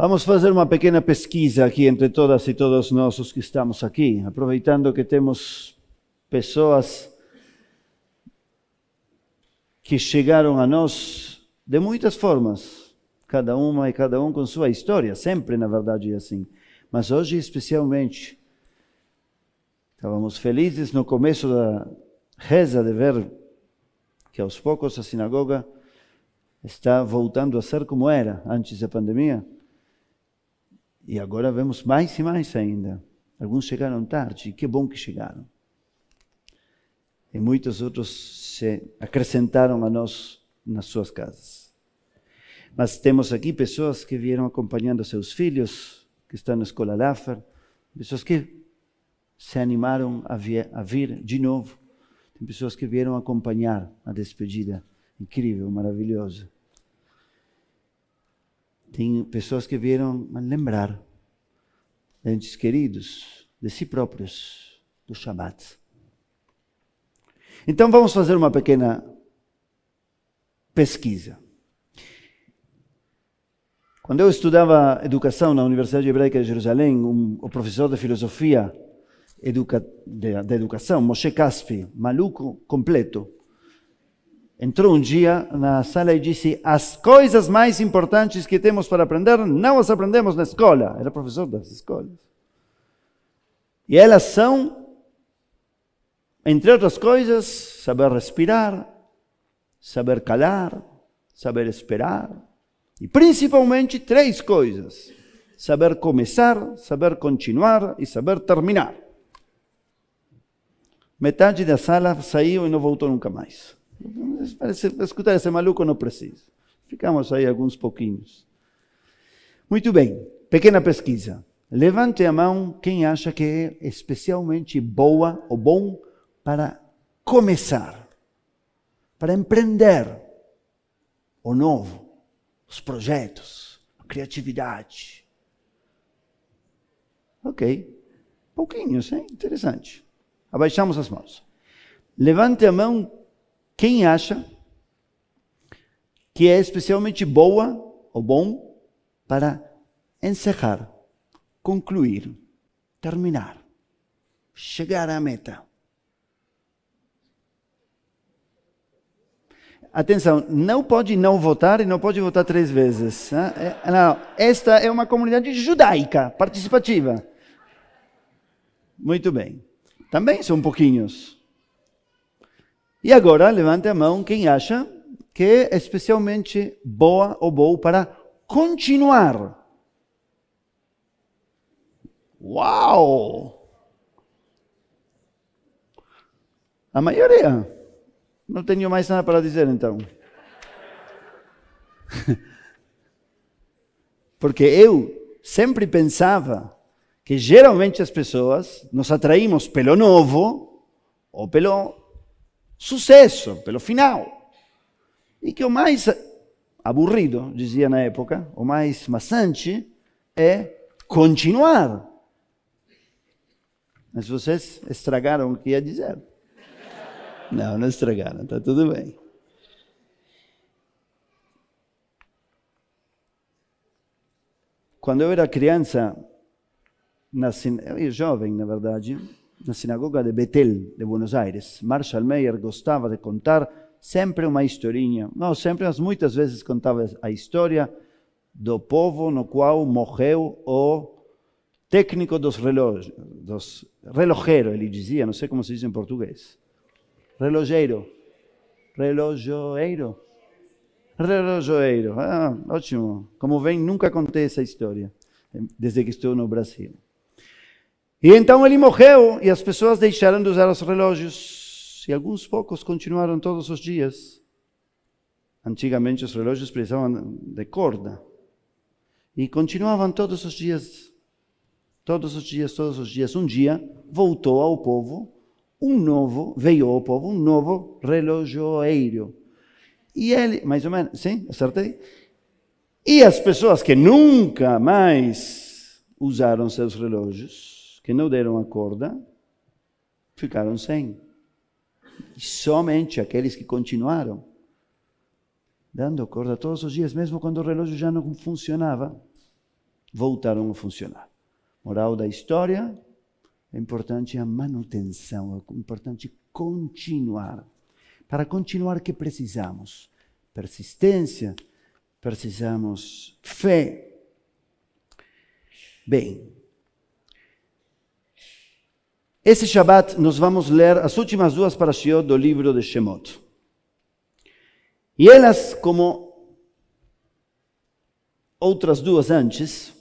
Vamos fazer uma pequena pesquisa aqui entre todas e todos nós os que estamos aqui, aproveitando que temos pessoas que chegaram a nós de muitas formas, cada uma e cada um com sua história, sempre na verdade é assim. Mas hoje especialmente, estávamos felizes no começo da reza de ver que aos poucos a sinagoga está voltando a ser como era antes da pandemia. E agora vemos mais e mais ainda. Alguns chegaram tarde, que bom que chegaram. E muitos outros se acrescentaram a nós nas suas casas. Mas temos aqui pessoas que vieram acompanhando seus filhos, que estão na escola Laffer, pessoas que se animaram a vir, a vir de novo. Tem pessoas que vieram acompanhar a despedida. Incrível, maravilhosa. Tem pessoas que vieram lembrar entes queridos de si próprios do Shabat. Então vamos fazer uma pequena pesquisa. Quando eu educação na Universidade Hebraica de Jerusalém, um, o professor de filosofia educa, de educação, Moshe Caspi, maluco completo, entrou um dia na sala e disse: As coisas mais importantes que temos para aprender não as aprendemos na escola. Era professor das escolas. E elas são, entre outras coisas, saber respirar, saber calar, saber esperar, e principalmente três coisas: saber começar, saber continuar e saber terminar. Metade da sala saiu e não voltou nunca mais. Para escutar esse maluco não precisa. Ficamos aí alguns pouquinhos. Muito bem, pequena pesquisa. Levante a mão quem acha que é especialmente boa ou bom para começar, para empreender o novo os projetos, a criatividade. Ok, pouquinhos, hein? Interessante. Abaixamos as mãos. Levante a mão quem acha que é especialmente boa ou bom para encerrar, concluir, terminar, chegar à meta. Atenção, não pode não votar e não pode votar três vezes. Né? É, não, esta é uma comunidade judaica, participativa. Muito bem. Também são pouquinhos. E agora, levante a mão quem acha que é especialmente boa ou bom para continuar. Uau! A maioria. Não tenho mais nada para dizer então. Porque eu sempre pensava que geralmente as pessoas nos atraímos pelo novo ou pelo sucesso, pelo final. E que o mais aburrido, dizia na época, o mais maçante é continuar. Mas vocês estragaram o que ia dizer. Não, não estragaram, está tudo bem. Quando eu era criança, na, eu jovem, na verdade, na sinagoga de Betel, de Buenos Aires, Marshall Mayer gostava de contar sempre uma historinha. Não sempre, mas muitas vezes contava a história do povo no qual morreu o técnico dos relógios, dos relojeiros, ele dizia, não sei como se diz em português. Relojeiro. Relojoeiro. Relojoeiro. Ah, ótimo. Como vem, nunca contei essa história, desde que estou no Brasil. E então ele morreu e as pessoas deixaram de usar os relógios. E alguns poucos continuaram todos os dias. Antigamente os relógios precisavam de corda. E continuavam todos os dias. Todos os dias, todos os dias. Um dia voltou ao povo um novo, veio ao povo um novo relojoeiro. E ele, mais ou menos, sim, acertei? E as pessoas que nunca mais usaram seus relógios, que não deram a corda, ficaram sem. E somente aqueles que continuaram dando corda todos os dias, mesmo quando o relógio já não funcionava, voltaram a funcionar. Moral da história: é importante a manutenção, é importante continuar. Para continuar, que precisamos? Persistência, precisamos fé. Bem, esse Shabbat nós vamos ler as últimas duas parashiot do livro de Shemot. E elas, como outras duas antes,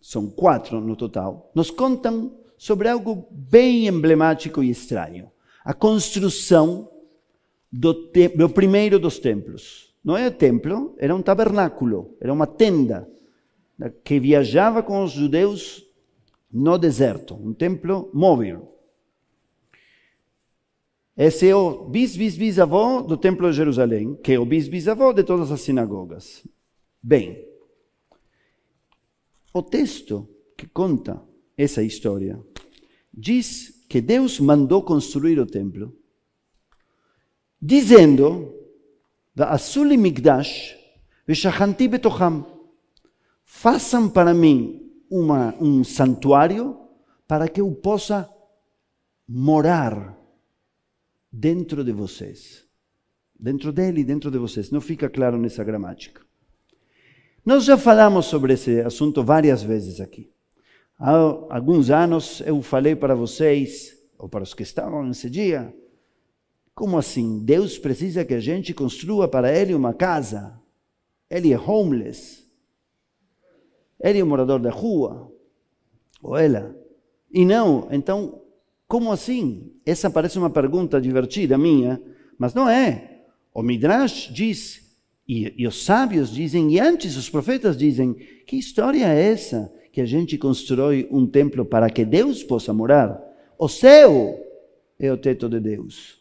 são quatro no total, nos contam sobre algo bem emblemático e estranho. A construção do, do primeiro dos templos. Não é templo, era um tabernáculo, era uma tenda que viajava com os judeus no deserto, um templo móvel. Esse é o bis-bis-bisavô do Templo de Jerusalém, que é o bis-bisavô de todas as sinagogas. Bem, o texto que conta essa história diz que Deus mandou construir o templo, dizendo: Va'asuli migdash v'shachanti betocham. Façam para mim uma, um santuário para que eu possa morar dentro de vocês. Dentro dele dentro de vocês. Não fica claro nessa gramática. Nós já falamos sobre esse assunto várias vezes aqui. Há alguns anos eu falei para vocês, ou para os que estavam nesse dia, como assim? Deus precisa que a gente construa para ele uma casa. Ele é homeless. Ele é um morador da rua. Ou ela. E não, então, como assim? Essa parece uma pergunta divertida minha, mas não é. O Midrash diz e, e, os sábios dizem, e antes os profetas dizem: que história é essa que a gente constrói um templo para que Deus possa morar? O céu é o teto de Deus,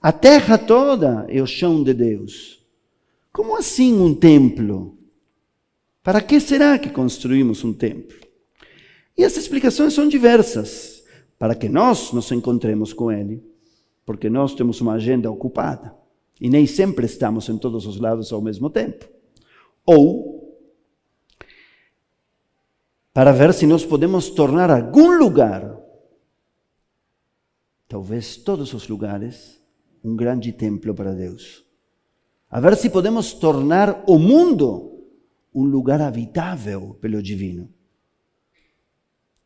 a terra toda é o chão de Deus. Como assim um templo? Para que será que construímos um templo? E as explicações são diversas. Para que nós nos encontremos com Ele, porque nós temos uma agenda ocupada. E nem sempre estamos em todos os lados ao mesmo tempo. Ou para ver se nós podemos tornar algum lugar, talvez todos os lugares, um grande templo para Deus. A ver se podemos tornar o mundo um lugar habitável pelo divino.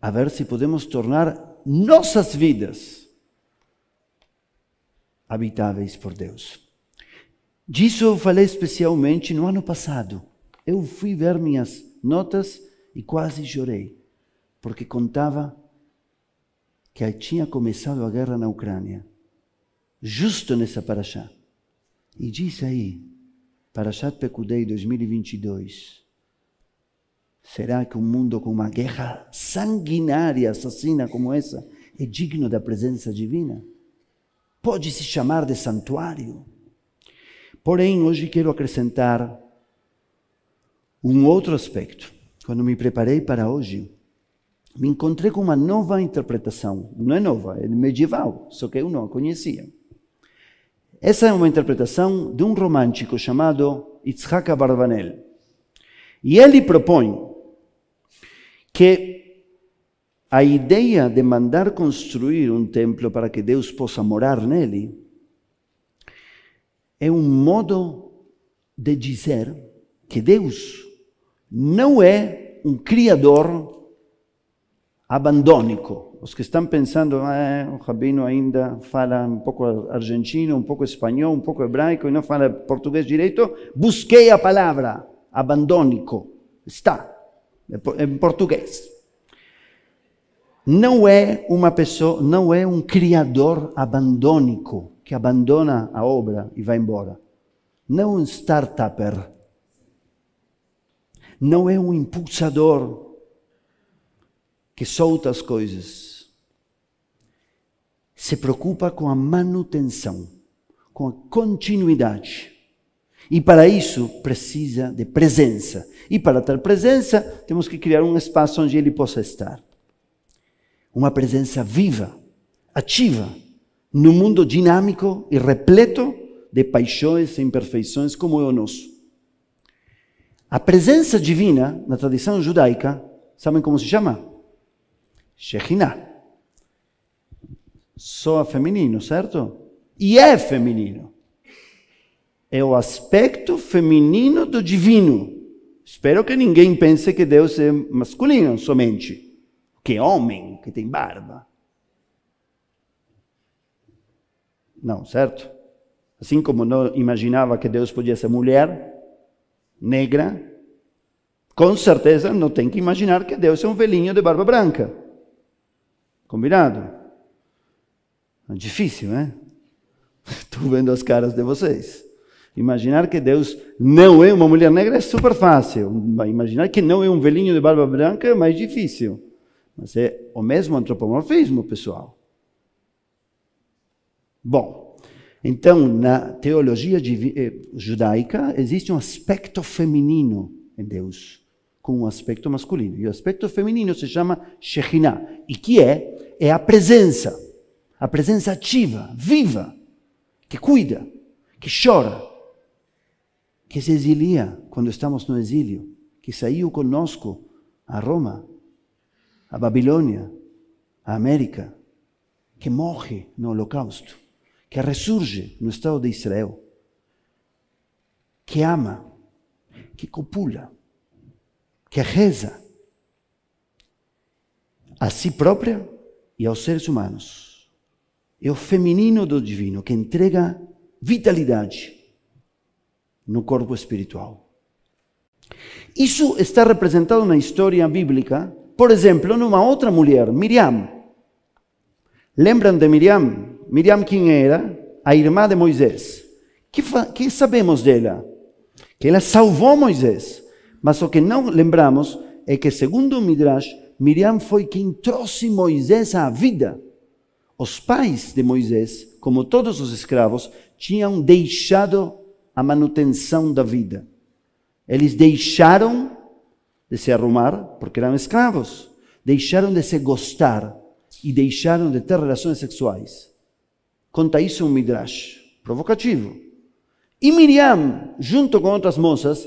A ver se podemos tornar nossas vidas habitáveis por Deus. Disso eu falei especialmente no ano passado. Eu fui ver minhas notas e quase chorei, porque contava que tinha começado a guerra na Ucrânia, justo nessa paraxá. E diz aí, Parashat Pekudei 2022, será que um mundo com uma guerra sanguinária, assassina como essa, é digno da presença divina? Pode se chamar de santuário? Porém, hoje quero acrescentar um outro aspecto. Quando me preparei para hoje, me encontrei com uma nova interpretação. Não é nova, é medieval, só que eu não a conhecia. Essa é uma interpretação de um romântico chamado Itzhak Abarbanel. E ele propõe que a ideia de mandar construir um templo para que Deus possa morar nele é um modo de dizer que Deus não é um criador abandônico. Os que estão pensando, ah, o rabino ainda fala um pouco argentino, um pouco espanhol, um pouco hebraico e não fala português direito, busquei a palavra abandônico. Está, em português. Não é uma pessoa, não é um criador abandônico que abandona a obra e vai embora. Não um startupper. Não é um impulsador que solta as coisas. Se preocupa com a manutenção, com a continuidade. E para isso precisa de presença. E para ter presença, temos que criar um espaço onde ele possa estar. Uma presença viva, ativa num mundo dinâmico e repleto de paixões e imperfeições como é o nosso. A presença divina, na tradição judaica, Sabem como se chama? Shekhinah. Soa feminino, certo? E é feminino. É o aspecto feminino do divino. Espero que ninguém pense que Deus é masculino somente, que é homem, que tem barba. Não, certo? Assim como não imaginava que Deus podia ser mulher, negra, com certeza não tem que imaginar que Deus é um velhinho de barba branca. Combinado? É difícil, né? Estou vendo as caras de vocês. Imaginar que Deus não é uma mulher negra é super fácil. Imaginar que não é um velhinho de barba branca é mais difícil. Mas é o mesmo antropomorfismo, pessoal. Bom, então, na teologia eh, judaica, existe um aspecto feminino em Deus, com um aspecto masculino. E o aspecto feminino se chama Shekhinah, e que é? É a presença, a presença ativa, viva, que cuida, que chora, que se exilia quando estamos no exílio, que saiu conosco a Roma, a Babilônia, a América, que morre no Holocausto que ressurge no Estado de Israel, que ama, que copula, que reza a si própria e aos seres humanos. É o feminino do divino que entrega vitalidade no corpo espiritual. Isso está representado na história bíblica, por exemplo, numa outra mulher, Miriam. Lembram de Miriam? Miriam quem era? A irmã de Moisés. Que, que sabemos dela? Que ela salvou Moisés. Mas o que não lembramos é que, segundo o Midrash, Miriam foi quem trouxe Moisés à vida. Os pais de Moisés, como todos os escravos, tinham deixado a manutenção da vida. Eles deixaram de se arrumar, porque eram escravos, deixaram de se gostar e deixaram de ter relações sexuais. Conta isso um Midrash provocativo. E Miriam, junto com outras moças,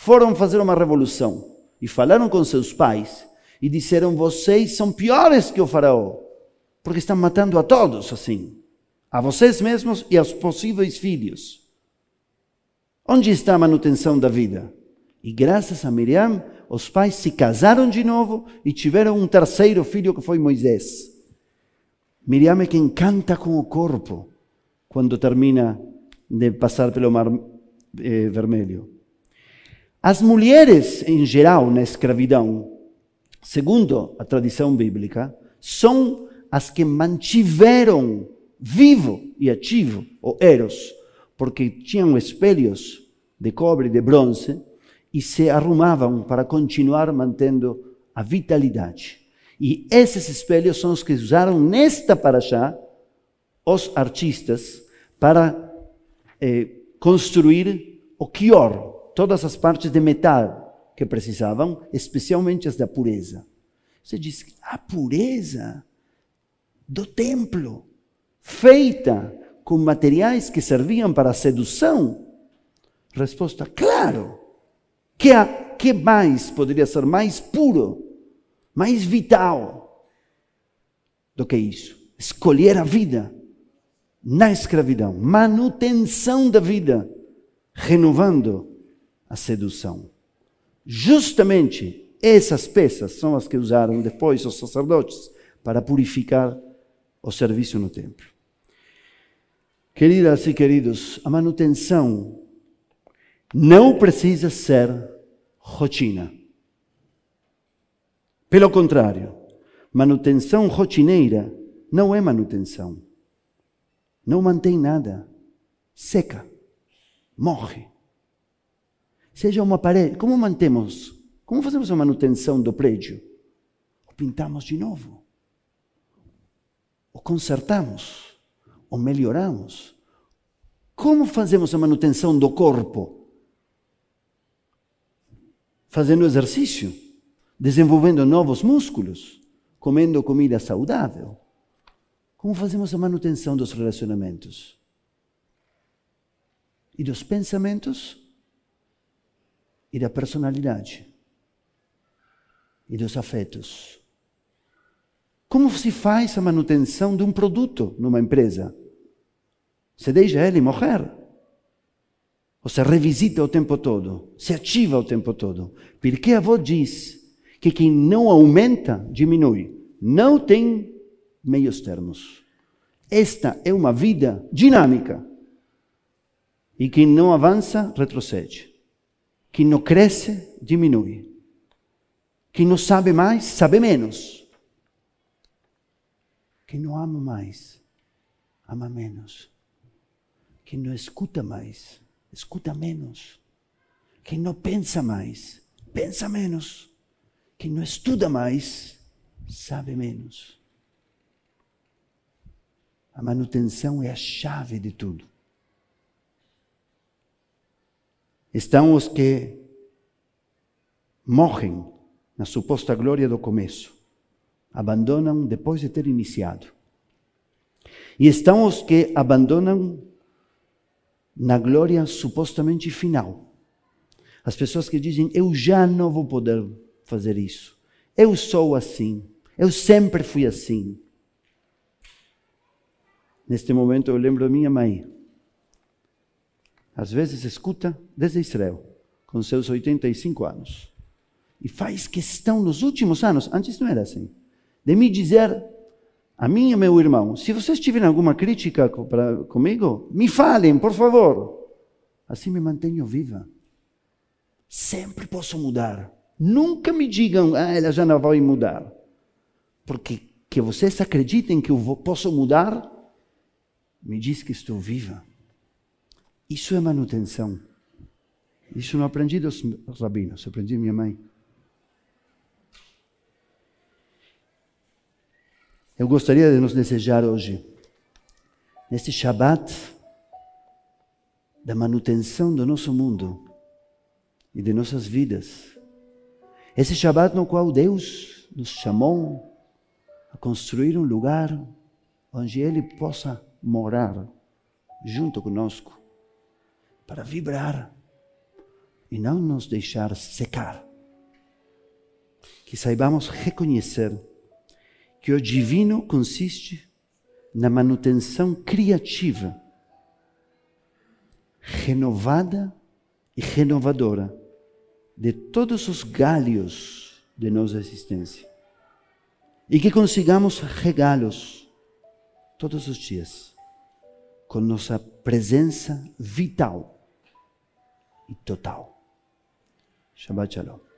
foram fazer uma revolução e falaram com seus pais e disseram: Vocês são piores que o Faraó, porque estão matando a todos assim, a vocês mesmos e aos possíveis filhos. Onde está a manutenção da vida? E graças a Miriam, os pais se casaram de novo e tiveram um terceiro filho que foi Moisés. Miriam é quem canta com o corpo quando termina de passar pelo Mar eh, Vermelho. As mulheres, em geral, na escravidão, segundo a tradição bíblica, são as que mantiveram vivo e ativo o Eros, porque tinham espelhos de cobre e de bronze e se arrumavam para continuar mantendo a vitalidade. E esses espelhos são os que usaram nesta paraxá os artistas para eh, construir o Kior, todas as partes de metal que precisavam, especialmente as da pureza. Você diz, a pureza do templo, feita com materiais que serviam para a sedução? Resposta, claro. Que, a, que mais poderia ser mais puro mais vital do que isso. Escolher a vida na escravidão, manutenção da vida, renovando a sedução. Justamente essas peças são as que usaram depois os sacerdotes para purificar o serviço no templo. Queridas e queridos, a manutenção não precisa ser rotina. Pelo contrário, manutenção rotineira não é manutenção. Não mantém nada. Seca. Morre. Seja uma parede. Como mantemos? Como fazemos a manutenção do prédio? O pintamos de novo. O consertamos. O melhoramos. Como fazemos a manutenção do corpo? Fazendo exercício desenvolvendo novos músculos, comendo comida saudável. Como fazemos a manutenção dos relacionamentos? E dos pensamentos? E da personalidade? e dos afetos. Como se faz a manutenção de um produto numa empresa? Você deixa ele morrer. Você revisita o tempo todo, se ativa o tempo todo. Porque a avó diz que quem não aumenta, diminui. Não tem meios termos. Esta é uma vida dinâmica. E quem não avança, retrocede. Quem não cresce, diminui. Quem não sabe mais, sabe menos. Quem não ama mais, ama menos. Quem não escuta mais, escuta menos. Quem não pensa mais, pensa menos. Quem não estuda mais, sabe menos. A manutenção é a chave de tudo. Estão os que morrem na suposta glória do começo, abandonam depois de ter iniciado. E estão os que abandonam na glória supostamente final. As pessoas que dizem: Eu já não vou poder fazer isso. Eu sou assim. Eu sempre fui assim. Neste momento eu lembro da minha mãe. Às vezes escuta desde Israel, com seus 85 anos. E faz questão nos últimos anos, antes não era assim, de me dizer a mim e meu irmão, se vocês tiverem alguma crítica comigo, me falem, por favor. Assim me mantenho viva. Sempre posso mudar. Nunca me digam, ah, ela já não vai mudar. Porque que vocês acreditem que eu posso mudar, me diz que estou viva. Isso é manutenção. Isso não aprendi dos rabinos, aprendi minha mãe. Eu gostaria de nos desejar hoje, neste Shabat, da manutenção do nosso mundo e de nossas vidas. Esse Shabat no qual Deus nos chamou a construir um lugar onde Ele possa morar junto conosco, para vibrar e não nos deixar secar. Que saibamos reconhecer que o divino consiste na manutenção criativa, renovada e renovadora de todos os galhos de nossa existência. E que consigamos regá-los todos os dias com nossa presença vital e total. Shabbat Shalom.